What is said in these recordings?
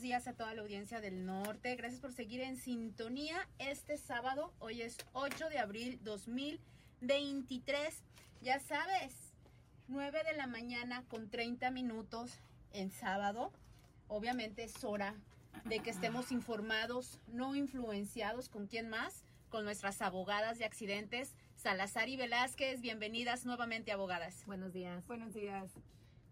buenos días a toda la audiencia del norte. Gracias por seguir en sintonía este sábado. Hoy es 8 de abril 2023. Ya sabes, 9 de la mañana con 30 minutos en sábado. Obviamente es hora de que estemos informados, no influenciados con quién más, con nuestras abogadas de accidentes, Salazar y Velázquez. Bienvenidas nuevamente, abogadas. Buenos días. Buenos días.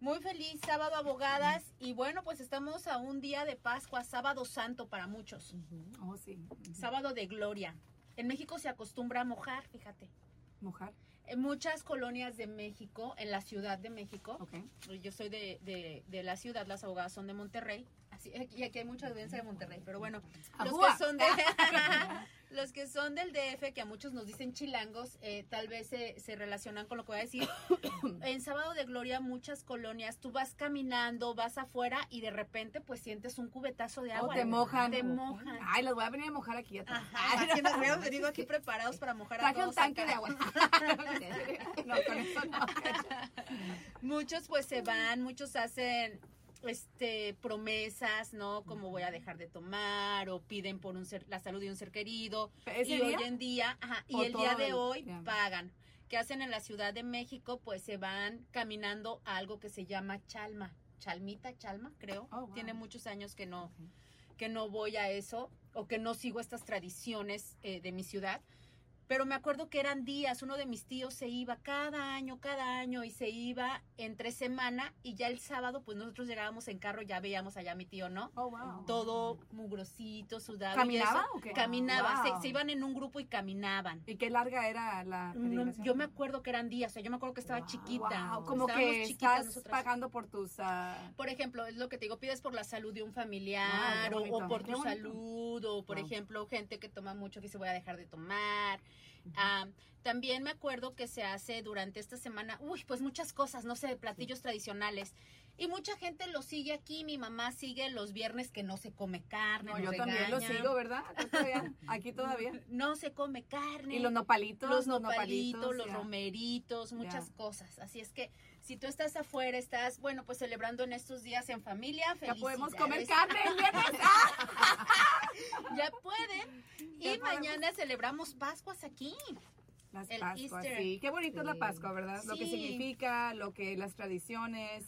Muy feliz sábado, abogadas. Y bueno, pues estamos a un día de Pascua, sábado santo para muchos. Oh, sí. Sábado de gloria. En México se acostumbra a mojar, fíjate. Mojar. En muchas colonias de México, en la Ciudad de México, Ok. yo soy de, de- de la ciudad, las abogadas son de Monterrey. Así, y aquí hay mucha audiencia de Monterrey, pero bueno, los que son de, los que son del DF, que a muchos nos dicen chilangos, eh, tal vez se, se relacionan con lo que voy a decir. en Sábado de Gloria, muchas colonias, tú vas caminando, vas afuera y de repente pues sientes un cubetazo de O agua. te mojan. Te mojan. Ay, los voy a venir a mojar aquí atrás. Ajá, aquí nos habíamos venido aquí preparados para mojar a Traje un todos tanque acá. de agua. no, con eso no. Muchos pues se van, muchos hacen este promesas, ¿no? Como voy a dejar de tomar o piden por un ser, la salud de un ser querido. ¿Ese y día? hoy en día, ajá, y ¿O el día de el- hoy pagan. ¿Qué hacen en la Ciudad de México? Pues se van caminando a algo que se llama chalma. Chalmita, chalma, creo. Oh, wow. Tiene muchos años que no, que no voy a eso o que no sigo estas tradiciones eh, de mi ciudad. Pero me acuerdo que eran días, uno de mis tíos se iba cada año, cada año y se iba entre semana y ya el sábado pues nosotros llegábamos en carro, ya veíamos allá a mi tío, ¿no? Oh, wow. Todo mugrosito, sudado. y ¿Caminaba eso. o qué? Caminaba, Wow. se, se iban en un grupo y caminaban. ¿Y qué larga era la No, peregrinación? yo me acuerdo que eran días, o sea, yo me acuerdo que estaba chiquita. Wow, como Estábamos que chiquitas estás nosotras. pagando por tus... ah, Por ejemplo, es lo que te digo, pides por la salud de un familiar o- por qué tu bonito. salud o por ejemplo gente que toma mucho que dice voy a dejar de tomar. Ah, también me acuerdo que se hace durante esta semana, uy, pues muchas cosas, no sé, platillos tradicionales. Y mucha gente lo sigue aquí, mi mamá sigue los viernes que no se come carne. No, yo también lo sigo, ¿verdad? Todavía- aquí todavía. No se come carne. Y los nopalitos. los nopalitos, los ya. romeritos, muchas cosas. Así es que si tú estás afuera, estás, bueno, pues celebrando en estos días en familia, Ya podemos comer carne el viernes. Ya pueden. Y Ya podemos. mañana celebramos Pascuas aquí. Las El Pascuas, sí. Qué bonito es la. Pascua, ¿verdad? Lo que significa, lo que las tradiciones.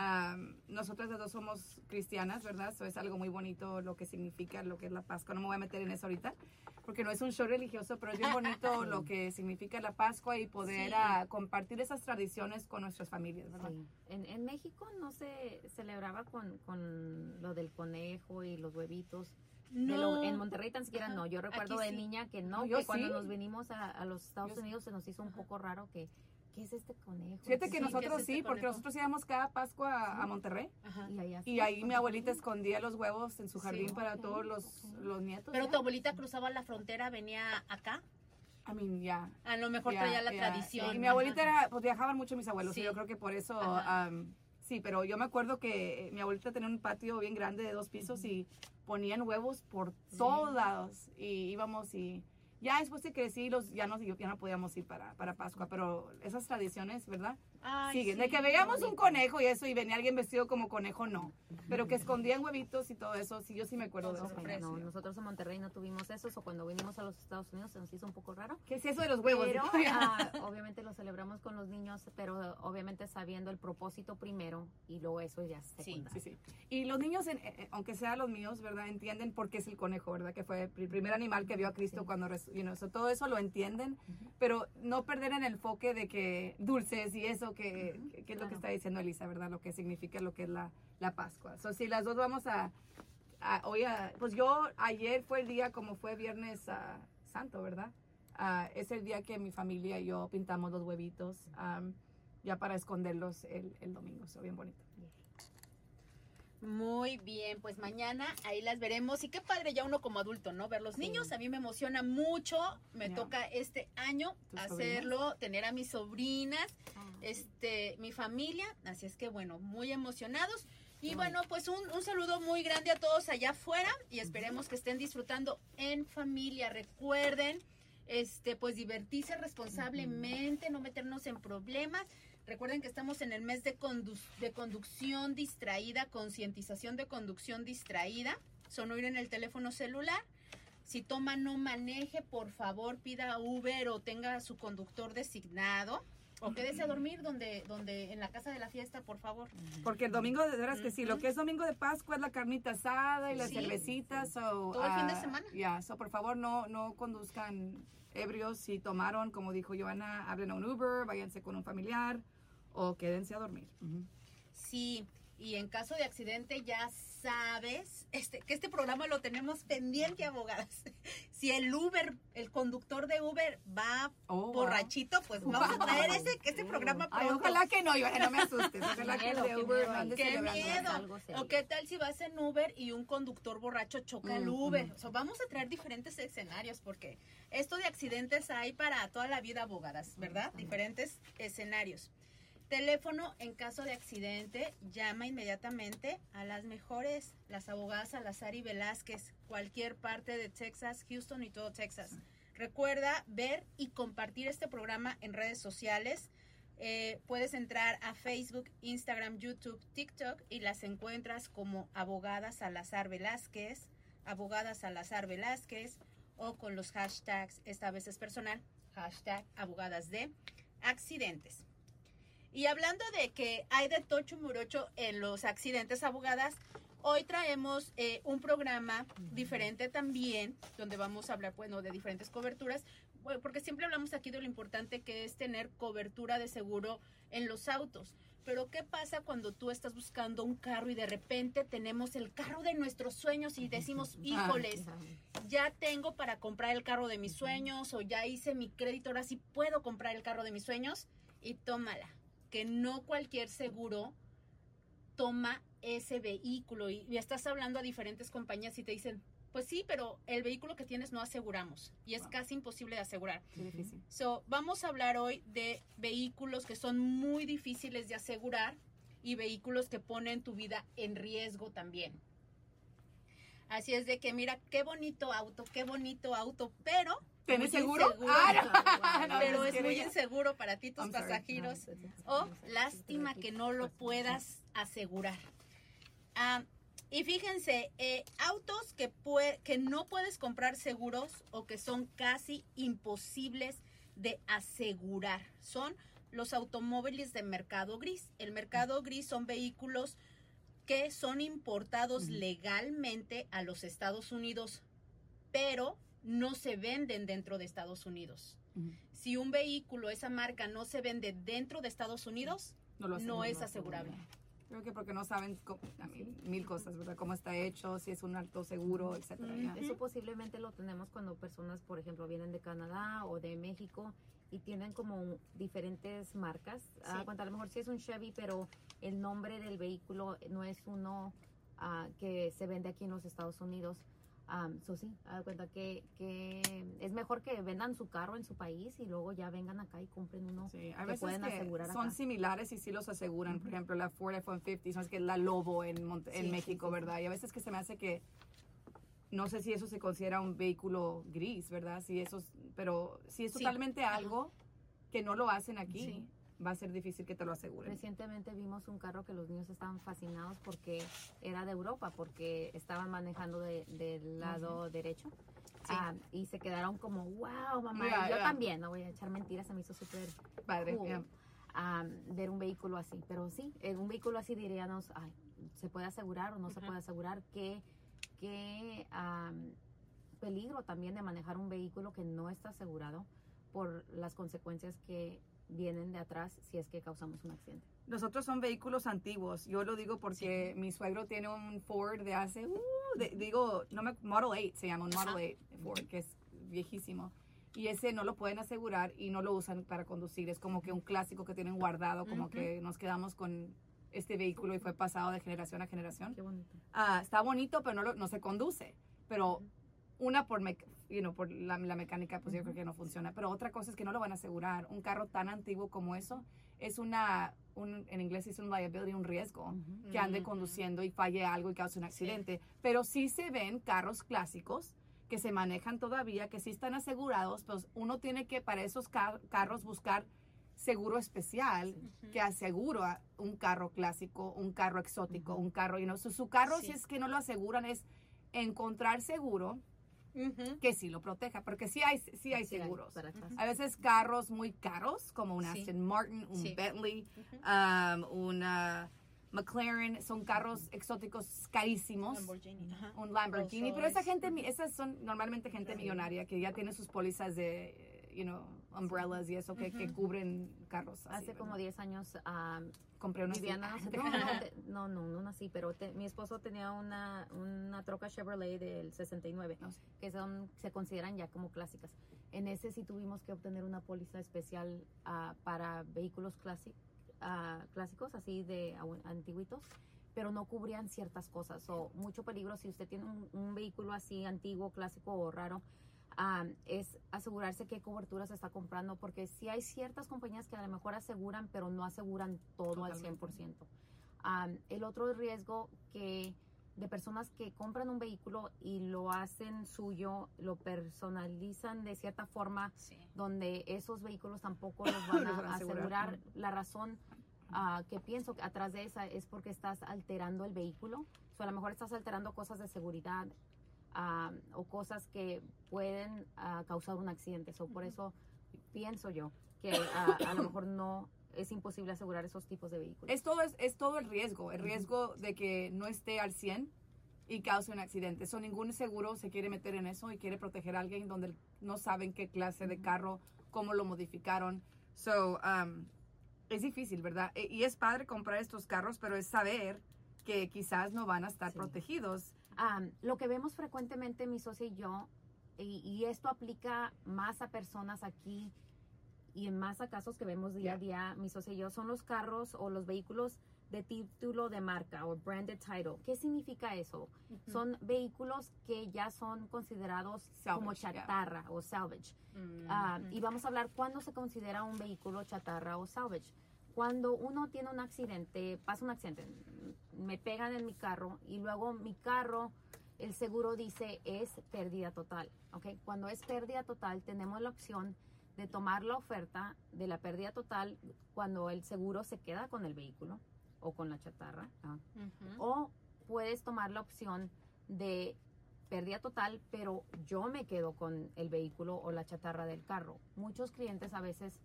Am, nosotras las dos somos cristianas, ¿verdad? Eso es algo muy bonito lo que significa lo que es la Pascua. No me voy a meter en eso ahorita, porque no es un show religioso, pero es bien bonito lo que significa la Pascua y poder Sí. ah, compartir esas tradiciones con nuestras familias, ¿verdad? Sí. En, en México no se celebraba con, con lo del conejo y los huevitos. De lo- en Monterrey tan siquiera Ajá. no. Yo recuerdo Aquí de sí. niña que no, No, yo que cuando sí. nos venimos a, a los Estados Yo sí. Unidos se nos hizo un poco raro que, ¿qué es este conejo? Fíjate que ¿qué nosotros es este sí, porque conejo? nosotros íbamos cada Pascua a Monterrey. Ajá. Y, allá Y sí. ahí mi abuelita escondía los huevos en su Sí. jardín para todos los, los nietos. Pero ¿ya? tu abuelita cruzaba la frontera, venía acá. I mean, ya. A lo mejor Ya, traía la ya. tradición. Y mi abuelita era, pues viajaban mucho mis abuelos, Sí. y yo creo que por eso, sí, pero yo me acuerdo que mi abuelita tenía un patio bien grande de dos pisos y ponían huevos por todos lados y íbamos y ya después de crecí los, ya, no, ya no podíamos ir para, para Pascua, pero esas tradiciones, ¿verdad? Ay, Siguen. sí, de que veíamos un conejo y eso y venía alguien vestido como conejo, no. Pero que escondían huevitos y todo eso, sí, yo sí me acuerdo de eso. No, nosotros en Monterrey no tuvimos eso, o cuando vinimos a los Estados Unidos se nos hizo un poco raro. ¿Qué es eso de los huevos? Pero ah, obviamente lo celebramos con los niños, pero obviamente sabiendo el propósito primero y luego eso ya es Sí. Sí, sí. Y los niños, en- eh, aunque sean los míos, ¿verdad? Entienden por qué es el conejo, ¿verdad? Que fue el primer animal que vio a Cristo Sí. cuando, you know, so todo eso lo entienden, pero no perder en el enfoque de que dulces y eso, que, que- que es lo que Claro. está diciendo Elisa, ¿verdad? Lo que significa lo que es la, la Pascua. So, si las dos vamos a, a- hoy a- pues yo, ayer fue el día como fue Viernes ah, Santo, ¿verdad? Ah, es el día que mi familia y yo pintamos los huevitos. am, ya para esconderlos el, el domingo, so bien bonito. Muy bien, pues mañana ahí las veremos. Y qué padre ya uno como adulto, ¿no? Ver los Sí. niños. A mí me emociona mucho. Me toca este año ¿Tus hacerlo, tener a mis sobrinas, Ah, este, mi familia. Así es que bueno, muy emocionados. Y bueno, pues un, un saludo muy grande a todos allá afuera y esperemos que estén disfrutando en familia. Recuerden, este, pues divertirse responsablemente, no meternos en problemas. Recuerden que estamos en el mes de, condu- de conducción distraída, concientización de conducción distraída. Son oír en el teléfono celular. Si toma, no maneje, por favor, pida Uber o tenga su conductor designado. O quédese a dormir donde, donde, en la casa de la fiesta, por favor. Porque el domingo, de veras que sí, lo que es domingo de Pascua es la carnita asada y la Sí. cervecita. So, Todo el fin de ah, semana. Ya, so por favor no, no conduzcan ebrios. Si tomaron, como dijo Joana, hablen a un Uber, váyanse con un familiar o quédense a dormir. Sí, y en caso de accidente ya sabes este, que este programa lo tenemos pendiente, abogadas. Si el Uber, el conductor de Uber va Oh, borrachito, pues vamos a traer ese, este programa Ay, pronto. ojalá que no, Joana, no me asustes. Ojalá que el de Uber Qué miedo. ¿O qué tal si vas en Uber y un conductor borracho choca el Mm, Uber? mm. O sea, vamos a traer diferentes escenarios porque esto de accidentes hay para toda la vida, abogadas, ¿verdad? Diferentes escenarios. Teléfono en caso de accidente, llama inmediatamente a las mejores, las abogadas Salazar y Velázquez, cualquier parte de Texas, Houston y todo Texas. Recuerda ver y compartir este programa en redes sociales. Eh, puedes entrar a Facebook, Instagram, YouTube, TikTok y las encuentras como Abogada Salazar Velázquez, Abogada Salazar Velázquez o con los hashtags, esta vez es personal, hashtag abogadas de accidentes. Y hablando de que hay de tocho murocho en los accidentes abogadas, hoy traemos eh, un programa diferente también, donde vamos a hablar, bueno, de diferentes coberturas, porque siempre hablamos aquí de lo importante que es tener cobertura de seguro en los autos. Pero ¿qué pasa cuando tú estás buscando un carro y de repente tenemos el carro de nuestros sueños y decimos, híjoles, ya tengo para comprar el carro de mis sueños o ya hice mi crédito, ahora sí puedo comprar el carro de mis sueños y tómala, que no cualquier seguro toma ese vehículo y, y estás hablando a diferentes compañías y te dicen, pues sí, pero el vehículo que tienes no aseguramos y es Wow. casi imposible de asegurar. Difícil. So, vamos a hablar hoy de vehículos que son muy difíciles de asegurar y vehículos que ponen tu vida en riesgo también. Así es de que mira, qué bonito auto, qué bonito auto, pero ¿Tienes muy seguro? inseguro. Ah, no, pero no, es muy inseguro para ti, tus I'm sorry. pasajeros. O lástima que no lo puedas asegurar. Ah, y fíjense, eh, autos que, no puedes comprar seguros o que son casi imposibles de asegurar son los automóviles de mercado gris. El mercado gris son vehículos que son importados legalmente a los Estados Unidos, pero no se venden dentro de Estados Unidos. Si un vehículo, esa marca, no se vende dentro de Estados Unidos, No, lo no aseguran. es asegurable. Creo que porque no saben cómo- mí, mil cosas, ¿verdad? Cómo está hecho, si es un alto seguro, etcétera. ya. Ujú. Eso posiblemente lo tenemos cuando personas, por ejemplo, vienen de Canadá o de México y tienen como diferentes marcas. Ah, Sí. cuenta, a lo mejor sí es un Chevy, pero el nombre del vehículo no es uno ah, que se vende aquí en los Estados Unidos. Um, so sí, de cuenta que, que es mejor que vendan su carro en su país y luego ya vengan acá y compren uno. Sí, que veces pueden que asegurar son acá. similares y sí los aseguran. Por ejemplo, la Ford F-150, son es que la Lobo en, en Sí, México, sí. ¿verdad? Y a veces que se me hace que no sé si eso se considera un vehículo gris, ¿verdad? Si eso, es- pero si es totalmente algo que no lo hacen aquí, Sí. Va a ser difícil que te lo aseguren. Recientemente vimos un carro que los niños estaban fascinados porque era de Europa, porque estaban manejando de- del lado derecho. Ah, y se quedaron como, wow, mamá. Y Ya, yo ya. también, no voy a echar mentiras, se me hizo súper Padre, cool, ya. ah, ver un vehículo así. Pero sí, en un vehículo así diríamos, ay, ¿se puede asegurar o no se Ujú. puede asegurar? ¿Qué, qué ah, peligro también de manejar un vehículo que no está asegurado por las consecuencias que vienen de atrás si es que causamos un accidente? Nosotros son vehículos antiguos. Yo lo digo porque mi suegro tiene un Ford de hace, uh, de- digo, no me, Model 8 se llama, un Model Ajá. 8 Ford, que es viejísimo. Y ese no lo pueden asegurar y no lo usan para conducir. Es como que un clásico que tienen guardado, como Ujú. que nos quedamos con este vehículo y fue pasado de generación a generación. Qué bonito. Ah, está bonito, pero no, lo- no se conduce. Pero una por, you know, por la, la mecánica, pues yo creo que no funciona. Pero otra cosa es que no lo van a asegurar. Un carro tan antiguo como eso es una, un, en inglés es un liability, un riesgo Ujú. que ande conduciendo y falle algo y cause un accidente. Pero sí se ven carros clásicos que se manejan todavía, que sí están asegurados, pues uno tiene que para esos car- carros buscar seguro especial que asegura un carro clásico, un carro exótico, un carro, y no su, su carro, Sí. si es que no lo aseguran, es encontrar seguro Que sí lo proteja, porque sí hay, sí hay Sí seguros. A veces carros muy caros, como un Sí. Aston Martin, un Sí. Bentley, Ujú. um, una McLaren, son carros exóticos carísimos. Lamborghini. Un Lamborghini, pero esa gente, esas son normalmente gente millonaria que ya tiene sus pólizas de, you know, umbrellas y eso que, que Ujú. cubren carros. así, Hace como ¿verdad? 10 años ah, compré unos. Viviana, no, así. no, no, no, no, no nací, pero te- mi esposo tenía una, una troca Chevrolet del 69, No sé. que son, se consideran ya como clásicas. En ese sí tuvimos que obtener una póliza especial ah, para vehículos clasi- ah, clásicos, así de antiguitos, pero no cubrían ciertas cosas. O mucho peligro si usted tiene un, un vehículo así antiguo, clásico o raro. Ah, es asegurarse qué coberturas está comprando, porque si hay ciertas compañías que a lo mejor aseguran, pero no aseguran todo al Totalmente. 100%. Am, el otro riesgo que de personas que compran un vehículo y lo hacen suyo, lo personalizan de cierta forma, Sí. donde esos vehículos tampoco los van Los van a asegurar. asegurar. La razón ah, que pienso que atrás de esa es porque estás alterando el vehículo. O a lo mejor estás alterando cosas de seguridad o cosas que pueden ah, causar un accidente. So, por eso pienso yo que ah, a lo mejor no es imposible asegurar esos tipos de vehículos. Es todo, es, es todo el riesgo, el riesgo de que no esté al 100 y cause un accidente. So, ningún seguro se quiere meter en eso y quiere proteger a alguien donde no saben qué clase de carro, cómo lo modificaron. So, um, es difícil, ¿verdad? E- Y es padre comprar estos carros, pero es saber que quizás no van a estar Sí. protegidos. Am, lo que vemos frecuentemente mi socia y yo, y, y esto aplica más a personas aquí y en más a casos que vemos día a día, mi socia y yo, son los carros o los vehículos de título de marca o branded title. ¿Qué significa eso? Son vehículos que ya son considerados como yeah. chatarra o salvage. Mm, Ah, y vamos a hablar cuándo se considera un vehículo chatarra o salvage. Cuando uno tiene un accidente, pasa un accidente, me pegan en mi carro y luego mi carro, el seguro dice es pérdida total. ¿ok? Cuando es pérdida total, tenemos la opción de tomar la oferta de la pérdida total cuando el seguro se queda con el vehículo o con la chatarra. O puedes tomar la opción de pérdida total, pero yo me quedo con el vehículo o la chatarra del carro. Muchos clientes a veces,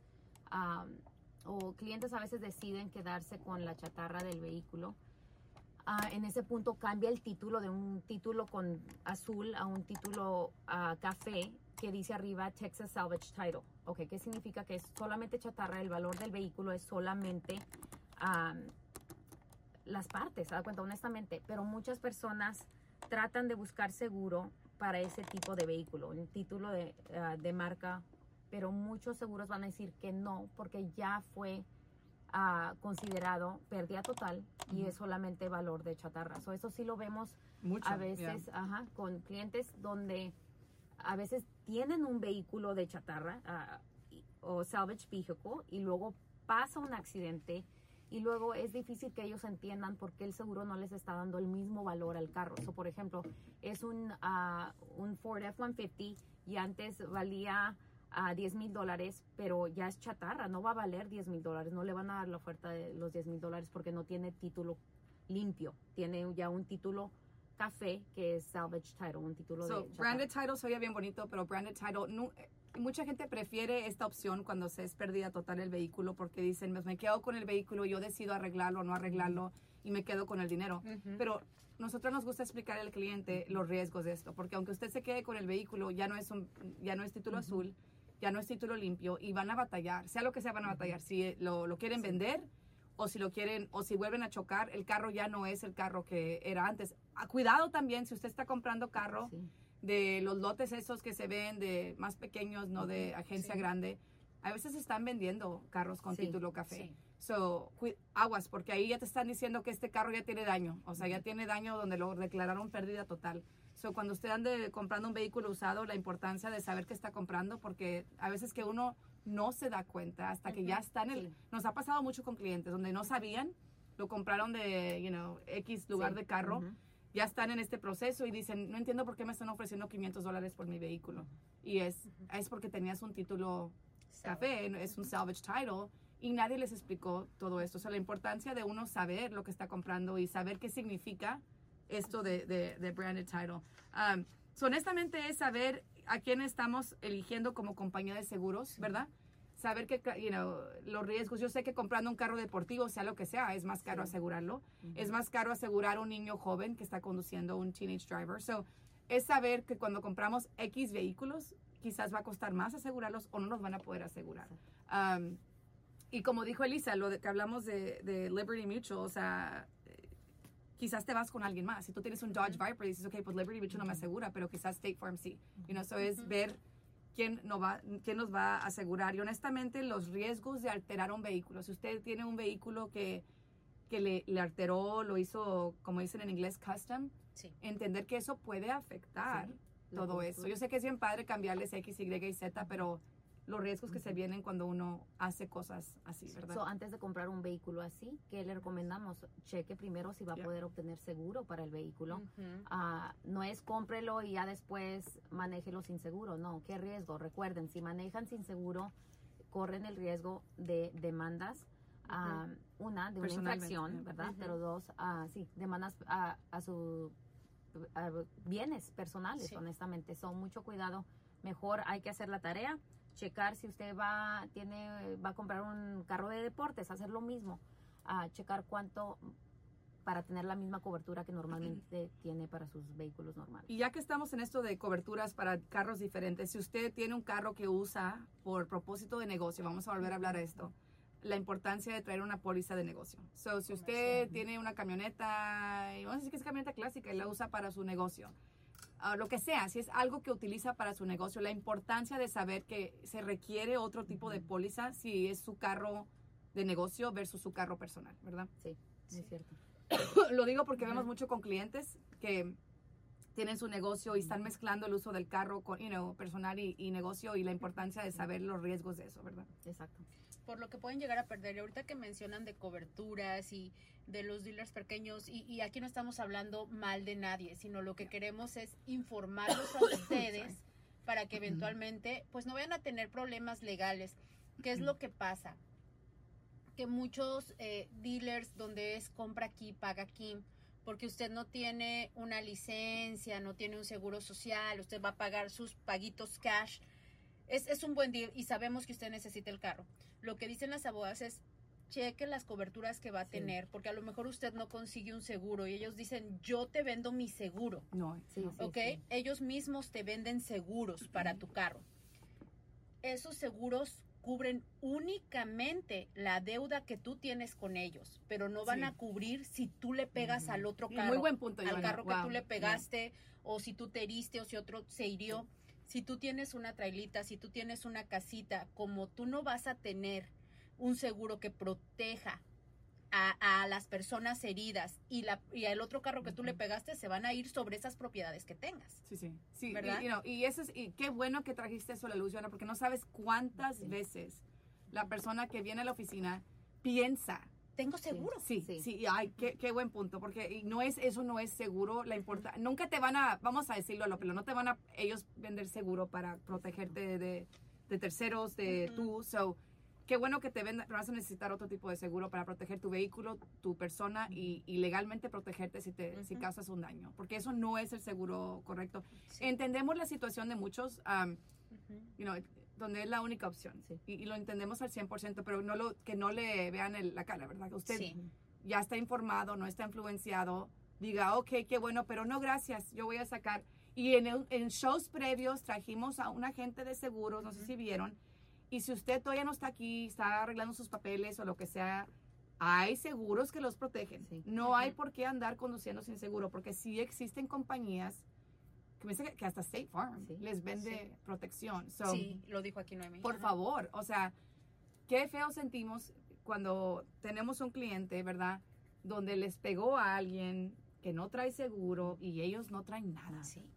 o clientes a veces deciden quedarse con la chatarra del vehículo. Ah, en ese punto cambia el título de un título con azul a un título ah, café que dice arriba Texas Salvage Title. Ok, ¿qué significa? Que es solamente chatarra, el valor del vehículo es solamente am, las partes, ¿se da cuenta? Honestamente, pero muchas personas tratan de buscar seguro para ese tipo de vehículo, un título de, ah, de marca, pero muchos seguros van a decir que no, porque ya fue ah, considerado pérdida total y es solamente valor de chatarra. So, eso sí lo vemos Mucho. a veces ajá, con clientes donde a veces tienen un vehículo de chatarra y- o salvage vehicle y luego pasa un accidente y luego es difícil que ellos entiendan por qué el seguro no les está dando el mismo valor al carro. So, por ejemplo, es un, ah, un Ford F-150 y antes valía a 10 mil dólares, pero ya es chatarra, no va a valer 10 mil dólares, no le van a dar la oferta de los 10 mil dólares porque no tiene título limpio, tiene ya un título café que es salvage title, un título So, de chatarra. branded title se oye bien bonito, pero branded title, no, mucha gente prefiere esta opción cuando se es pérdida total el vehículo porque dicen, "Pues, me quedo con el vehículo, yo decido arreglarlo o no arreglarlo y me quedo con el dinero. Ujú. Pero nosotros nos gusta explicar al cliente los riesgos de esto, porque aunque usted se quede con el vehículo, ya no es, un, ya no es título azul, ya no es título limpio y van a batallar, sea lo que sea van a batallar, si lo, lo quieren vender o si lo quieren o si vuelven a chocar, el carro ya no es el carro que era antes. Ah, cuidado también si usted está comprando carro Sí. de los lotes esos que se ven de más pequeños, no de agencia Sí. grande. A veces están vendiendo carros con título café. So, aguas, porque ahí ya te están diciendo que este carro ya tiene daño. O sea, ya tiene daño donde lo declararon pérdida total. So, cuando usted ande comprando un vehículo usado, la importancia de saber qué está comprando, porque a veces que uno no se da cuenta hasta que ya está en el... Sí. Nos ha pasado mucho con clientes donde no sabían, lo compraron de, you know, X lugar Sí. de carro Ujú. ya están en este proceso y dicen, no entiendo por qué me están ofreciendo 500 dólares por mi vehículo. Y es, es porque tenías un título café, es un salvage title y nadie les explicó todo esto. O sea, la importancia de uno saber lo que está comprando y saber qué significa esto de, de, de branded title. Um, so, honestamente es saber a quién estamos eligiendo como compañía de seguros, ¿verdad? Saber que, you know, los riesgos. Yo sé que comprando un carro deportivo, sea lo que sea, es más caro Sí. asegurarlo. Es más caro asegurar a un niño joven que está conduciendo un teenage driver. So, es saber que cuando compramos X vehículos, quizás va a costar más asegurarlos o no nos van a poder asegurar. Um, y como dijo Elisa, lo de que hablamos de, de Liberty Mutual, o sea, quizás te vas con alguien más. Si tú tienes un Dodge Viper y dices, ok, pues Liberty Mutual no me asegura, pero quizás State Farm sí. You know, so es ver quién, no va, quién nos va a asegurar. Y honestamente, los riesgos de alterar un vehículo. Si usted tiene un vehículo que, que le, le alteró, lo hizo, como dicen en inglés, custom, Sí. entender que eso puede afectar Sí, todo eso. Yo sé que es bien padre cambiarles X, Y y Z, pero los riesgos que se vienen cuando uno hace cosas así, ¿verdad? So, antes de comprar un vehículo así, ¿qué le recomendamos? Cheque primero si va a poder obtener seguro para el vehículo. Ah, no es cómprelo y ya después manéjelo sin seguro. No, qué riesgo. Recuerden, si manejan sin seguro, corren el riesgo de demandas. ah, una, de una infracción. ¿verdad? Pero dos, ah, sí, demandas a, a sus bienes personales, Sí. honestamente. Son mucho cuidado. Mejor hay que hacer la tarea, checar si usted va, tiene, va a comprar un carro de deportes, hacer lo mismo. ah, checar cuánto para tener la misma cobertura que normalmente tiene para sus vehículos normales. Y ya que estamos en esto de coberturas para carros diferentes, si usted tiene un carro que usa por propósito de negocio, vamos a volver a hablar de esto, la importancia de traer una póliza de negocio. So, si usted tiene una camioneta, y vamos a decir que es camioneta clásica y la usa para su negocio, lo que sea, si es algo que utiliza para su negocio, la importancia de saber que se requiere otro tipo de póliza si es su carro de negocio versus su carro personal, ¿verdad? Sí, es cierto. Lo digo porque vemos mucho con clientes que tienen su negocio y están mezclando el uso del carro con, you know, personal y, y negocio y la importancia de saber los riesgos de eso, ¿verdad? Exacto. Por lo que pueden llegar a perder. Y ahorita que mencionan de coberturas y de los dealers pequeños, y, y aquí no estamos hablando mal de nadie, sino lo que queremos es informarlos a ustedes para que eventualmente pues no vayan a tener problemas legales. ¿Qué es lo que pasa? Que muchos eh, dealers donde es compra aquí, paga aquí, porque usted no tiene una licencia, no tiene un seguro social, usted va a pagar sus paguitos cash. Es, es un buen deal y sabemos que usted necesita el carro. Lo que dicen las abogadas es cheque las coberturas que va a Sí. tener, porque a lo mejor usted no consigue un seguro y ellos dicen, yo te vendo mi seguro, No, Sí, ¿ok? sí. Ellos mismos te venden seguros para tu carro. Esos seguros cubren únicamente la deuda que tú tienes con ellos, pero no van Sí. a cubrir si tú le pegas al otro carro Muy buen punto, al carro que tú le Yeah. pegaste o si tú te heriste o si otro se hirió. Si tú tienes una trailita, si tú tienes una casita, como tú no vas a tener un seguro que proteja a, a las personas heridas y, la, y el otro carro que tú le pegaste se van a ir sobre esas propiedades que tengas. Sí, sí. sí y- ¿Verdad? Y, eso es, y qué bueno que trajiste eso a la luz, Joana, porque no sabes cuántas Sí. veces la persona que viene a la oficina piensa Tengo seguro. Sí, sí, Sí. ay, qué, qué buen punto, porque no es, eso no es seguro, la importa, nunca te van a, vamos a decirlo a lo pelo, no te van a ellos vender seguro para protegerte de, de, de terceros, de Ujú. tú, so, qué bueno que te vendan, pero vas a necesitar otro tipo de seguro para proteger tu vehículo, tu persona y, y legalmente protegerte si te, si causas un daño, porque eso no es el seguro correcto. Sí. Entendemos la situación de muchos, um, you know, donde es la única opción, Sí. y, y lo entendemos al 100%, pero no lo, que no le vean el- la cara, ¿verdad? Usted Sí. ya está informado, no está influenciado, diga, ok, qué bueno, pero no, gracias, yo voy a sacar. Y en, el- en shows previos trajimos a un agente de seguros, no sé si vieron, y si usted todavía no está aquí, está arreglando sus papeles o lo que sea, hay seguros que los protegen. Sí. No hay por qué andar conduciendo sin seguro, porque sí existen compañías que, me dicen que- hasta State Farm Sí. les vende protección. So, Sí, lo dijo aquí Noemi. por favor, o sea, qué feo sentimos cuando tenemos un cliente, ¿verdad? Donde les pegó a alguien que no trae seguro y ellos no traen nada. Sí.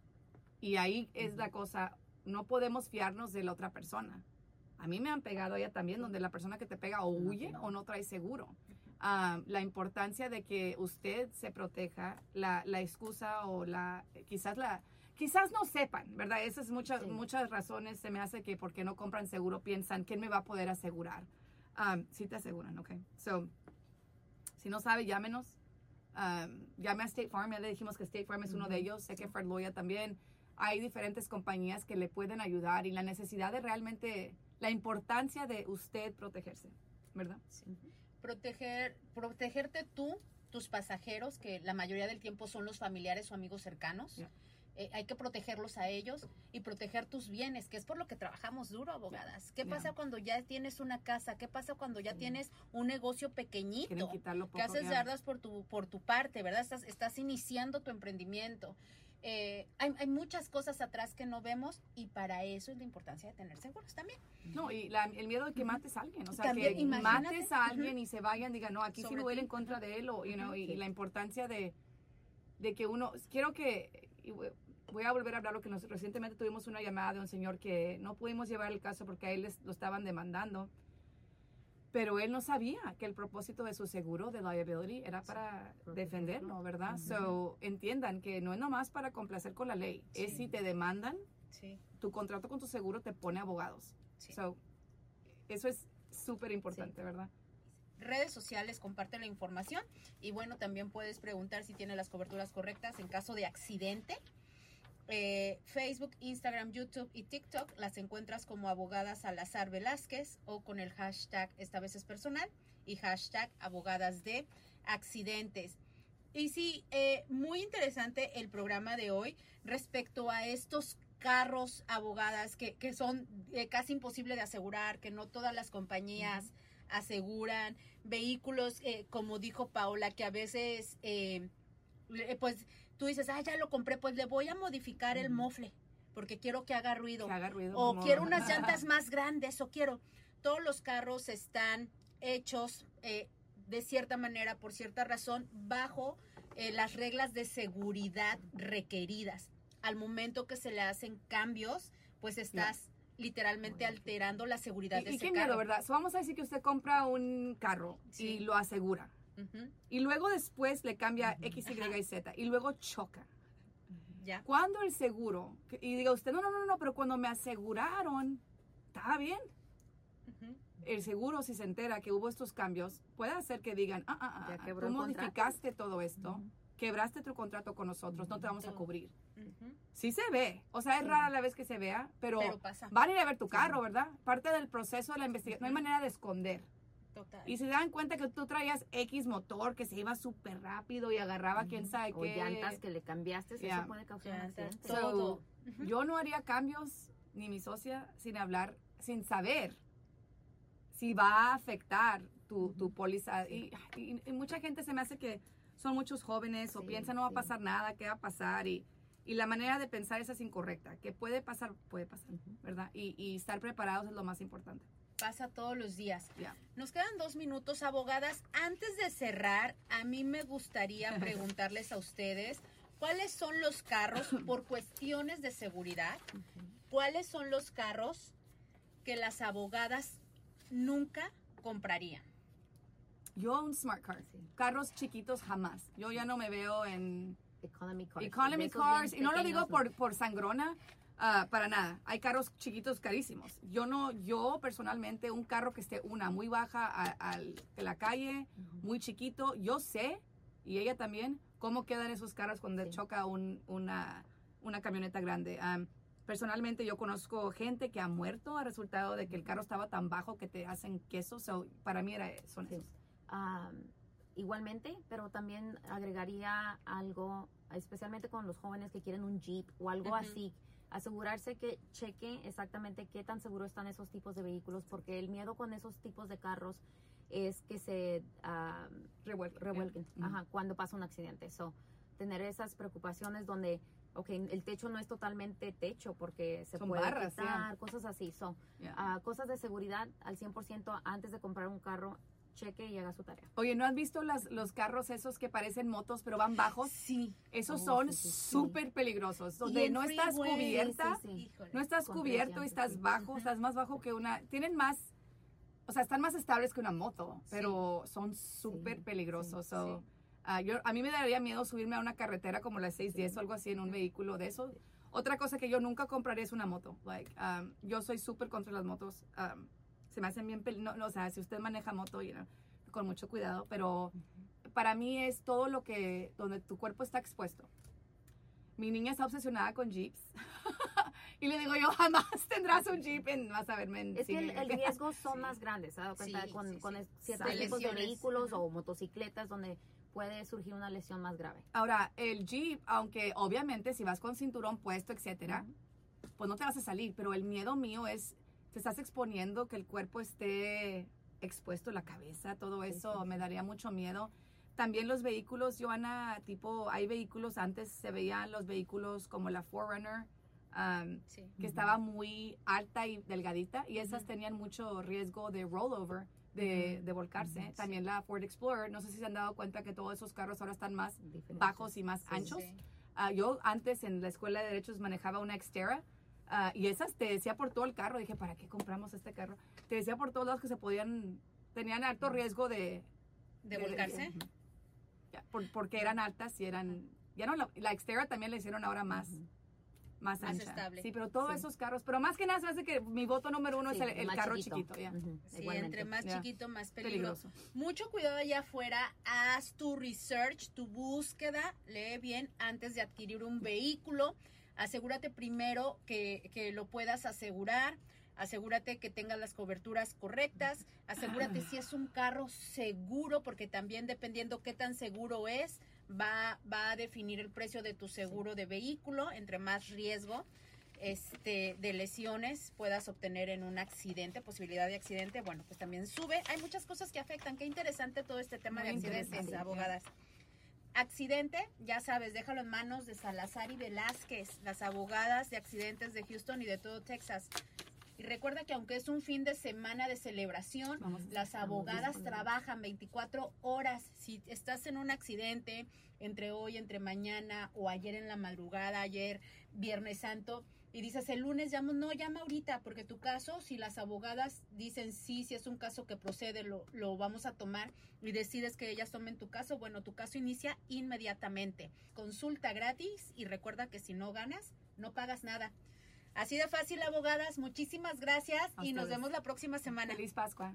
Y ahí es la cosa, no podemos fiarnos de la otra persona. A mí me han pegado ella también, donde la persona que te pega o huye o no trae seguro. ah, la importancia de que usted se proteja, la, la excusa o la, quizás la, quizás no sepan, ¿verdad? Esas muchas, Sí. muchas razones se me hace que porque no compran seguro piensan, ¿quién me va a poder asegurar? Um, sí te aseguran, ok. So, si no sabe, llámenos. Um, llame a State Farm, ya le dijimos que State Farm es uno de ellos, sé que Fred Loya también. Hay diferentes compañías que le pueden ayudar y la necesidad de realmente, la importancia de usted protegerse, ¿verdad? Proteger, protegerte tú, tus pasajeros, que la mayoría del tiempo son los familiares o amigos cercanos. Ya. Eh, hay que protegerlos a ellos y proteger tus bienes, que es por lo que trabajamos duro, abogadas. ¿Qué pasa cuando ya tienes una casa? ¿Qué pasa cuando ya tienes un negocio pequeñito? quitarlo que poco. haces ya. yardas por tu, por tu parte, ¿verdad? Estás, estás iniciando tu emprendimiento. Eh, hay, hay muchas cosas atrás que no vemos y para eso es la importancia de tener seguros también. No, y la- el miedo de que mates a alguien, o sea, También, que imagínate. mates a alguien y se vayan, digan, no, aquí sí Sobre ti. en contra de él, o, you know, y, Sí. y la importancia de, de que uno, quiero que, voy- a volver a hablar lo que nos, recientemente tuvimos una llamada de un señor que no pudimos llevar el caso porque a él les- lo estaban demandando, pero él no sabía que el propósito de su seguro de liability era para defenderlo, ¿verdad? Ujú. So, entiendan que no es nomás para complacer con la ley, es Sí. si te demandan, Sí, tu contrato con tu seguro te pone abogados. So, eso es súper importante, ¿verdad? redes sociales, comparte la información y bueno, también puedes preguntar si tiene las coberturas correctas en caso de accidente. Eh, Facebook, Instagram, YouTube y TikTok las encuentras como abogadas Salazar Velázquez o con el hashtag esta vez es personal y hashtag abogadas de accidentes. Y sí, eh, muy interesante el programa de hoy respecto a estos carros abogadas que, que son eh, casi imposible de asegurar, que no todas las compañías aseguran, vehículos, eh, como dijo Paula, que a veces, pues tú dices, ah, ya lo compré, pues le voy a modificar el mofle, porque quiero que haga ruido. Que haga ruido. O como- quiero unas llantas más grandes, o quiero. Todos los carros están hechos eh, de cierta manera, por cierta razón, bajo eh, las reglas de seguridad requeridas. Al momento que se le hacen cambios, pues estás literalmente alterando la seguridad de Y, y ese qué carro. miedo, ¿verdad? So, vamos a decir que usted compra un carro Sí. y lo asegura. Y luego después le cambia. X, Y y Z. Y luego choca. Cuando el seguro, y diga usted, no, no, no, no, pero cuando me aseguraron, estaba bien. El seguro, si se entera que hubo estos cambios, puede hacer que digan, ah, ah, ah, quebró tú modificaste todo esto, quebraste tu contrato con nosotros, no te vamos a cubrir. Sí se ve, o sea, es rara la vez que se vea, pero, Pero van a ir a ver tu carro, ¿verdad? Parte del proceso de la investigación, no hay manera de esconder. Total. Y se dan cuenta que tú traías X motor que se iba súper rápido y agarraba quién sabe O qué. llantas que le cambiaste, Ya. eso puede causar. So, todo. Yo no haría cambios, ni mi socia, sin hablar, sin saber si va a afectar tu, tu póliza. Y, y- y mucha gente se me hace que son muchos jóvenes o Sí, piensan no va a sí. pasar nada, qué va a pasar. Y, y la manera de pensar esa es incorrecta. Que puede pasar, puede pasar. ¿verdad? Y, y estar preparados es lo más importante. Pasa todos los días. Ya. Nos quedan dos minutos, abogadas. Antes de cerrar, a mí me gustaría preguntarles a ustedes cuáles son los carros, por cuestiones de seguridad, cuáles son los carros que las abogadas nunca comprarían. Yo un smart car. Sí. Carros chiquitos jamás. Yo ya no me veo en Economy cars. economy cars. Y no lo digo por, por sangrona, ah, para nada. Hay carros chiquitos carísimos. Yo no, yo personalmente, un carro que esté una muy baja a- la calle, muy chiquito, yo sé, y ella también, cómo quedan esos carros cuando Sí. choca un- una, una camioneta grande. Am, personalmente yo conozco gente que ha muerto a resultado de que el carro estaba tan bajo que te hacen queso. So, para mí era, son Sí. esos. Am, igualmente, pero también agregaría algo, especialmente con los jóvenes que quieren un Jeep o algo Ujú. así. Asegurarse que cheque exactamente qué tan seguro están esos tipos de vehículos, porque el miedo con esos tipos de carros es que se am, Revuelque. revuelquen Ujú. ajá, cuando pasa un accidente. So, tener esas preocupaciones donde, ok, el techo no es totalmente techo porque se Son puede barras, quitar, cosas así. So, Yeah. ah, cosas de seguridad al 100% antes de comprar un carro, cheque y haga su tarea. Oye, ¿no has visto las, los carros esos que parecen motos pero van bajos? Sí. Esos Oh, son sí, sí, sí. súper peligrosos. Donde no estás freeway, cubierta, sí, sí. Híjole. no estás Con cubierto y estás bajo, estás más bajo que una. Tienen más o sea, están más estables que una moto, pero son súper Sí, peligrosos. sí, so, ah, yo, a mí me daría miedo subirme a una carretera como la 610 o algo así en un vehículo de eso. Otra cosa que yo nunca compraría es una moto. Like, um, yo soy súper contra las motos. um, se me hacen bien, no, no, o sea, si usted maneja moto, you know, con mucho cuidado, pero para mí es todo lo que, donde tu cuerpo está expuesto. Mi niña está obsesionada con jeeps. y le digo yo, jamás tendrás un jeep en, vas a verme en Es que el, cine". el riesgo son Sí. más grandes, ¿se cuenta? Sí, con sí, con ciertos tipos de vehículos o motocicletas donde puede surgir una lesión más grave. Ahora, el jeep, aunque obviamente si vas con cinturón puesto, etcétera, pues no te vas a salir, pero el miedo mío es, te estás exponiendo que el cuerpo esté expuesto, la cabeza, todo eso sí. me daría mucho miedo. También los vehículos, Joana, tipo, hay vehículos, antes se veían los vehículos como la Forerunner, um, Sí. que estaba muy alta y delgadita, y esas tenían mucho riesgo de rollover, de, Ujú. de volcarse. También la Ford Explorer, no sé si se han dado cuenta que todos esos carros ahora están más Diferentes. bajos y más anchos. Ah, yo antes en la escuela de derechos manejaba una Xterra ah, y esas te decía por todo el carro. Dije, ¿para qué compramos este carro? Te decía por todos lados que se podían, tenían alto riesgo de... ¿De volcarse? Ya, por- porque eran altas y eran... Ya no, la, la Xterra también la hicieron ahora más, Ujú. más Más ancha. estable. Sí, pero todos Sí. esos carros. Pero más que nada se hace que mi voto número uno Sí, es el, el carro chiquito. ya. Sí, igualmente. entre más chiquito, más peligro. Peligroso. Mucho cuidado allá afuera, haz tu research, tu búsqueda, lee bien antes de adquirir un vehículo. Asegúrate primero que, que lo puedas asegurar, asegúrate que tengas las coberturas correctas, asegúrate si es un carro seguro, porque también dependiendo qué tan seguro es, va, va a definir el precio de tu seguro de vehículo, entre más riesgo este, de lesiones puedas obtener en un accidente, posibilidad de accidente, bueno, pues también sube. Hay muchas cosas que afectan. Qué interesante todo este tema Muy de accidentes, abogadas. Accidente, ya sabes, déjalo en manos de Salazar y Velázquez, las abogadas de accidentes de Houston y de todo Texas. Y recuerda que aunque es un fin de semana de celebración, Vamos. las abogadas trabajan 24 horas. Si estás en un accidente entre hoy, entre mañana o ayer en la madrugada, ayer, Viernes Santo, y dices el lunes llamo, no, llama ahorita, porque tu caso, si las abogadas dicen sí, si es un caso que procede, lo, lo vamos a tomar y decides que ellas tomen tu caso, bueno, tu caso inicia inmediatamente. Consulta gratis y recuerda que si no ganas, no pagas nada. Así de fácil, abogadas. Muchísimas gracias A y nos vemos la próxima semana. Feliz Pascua.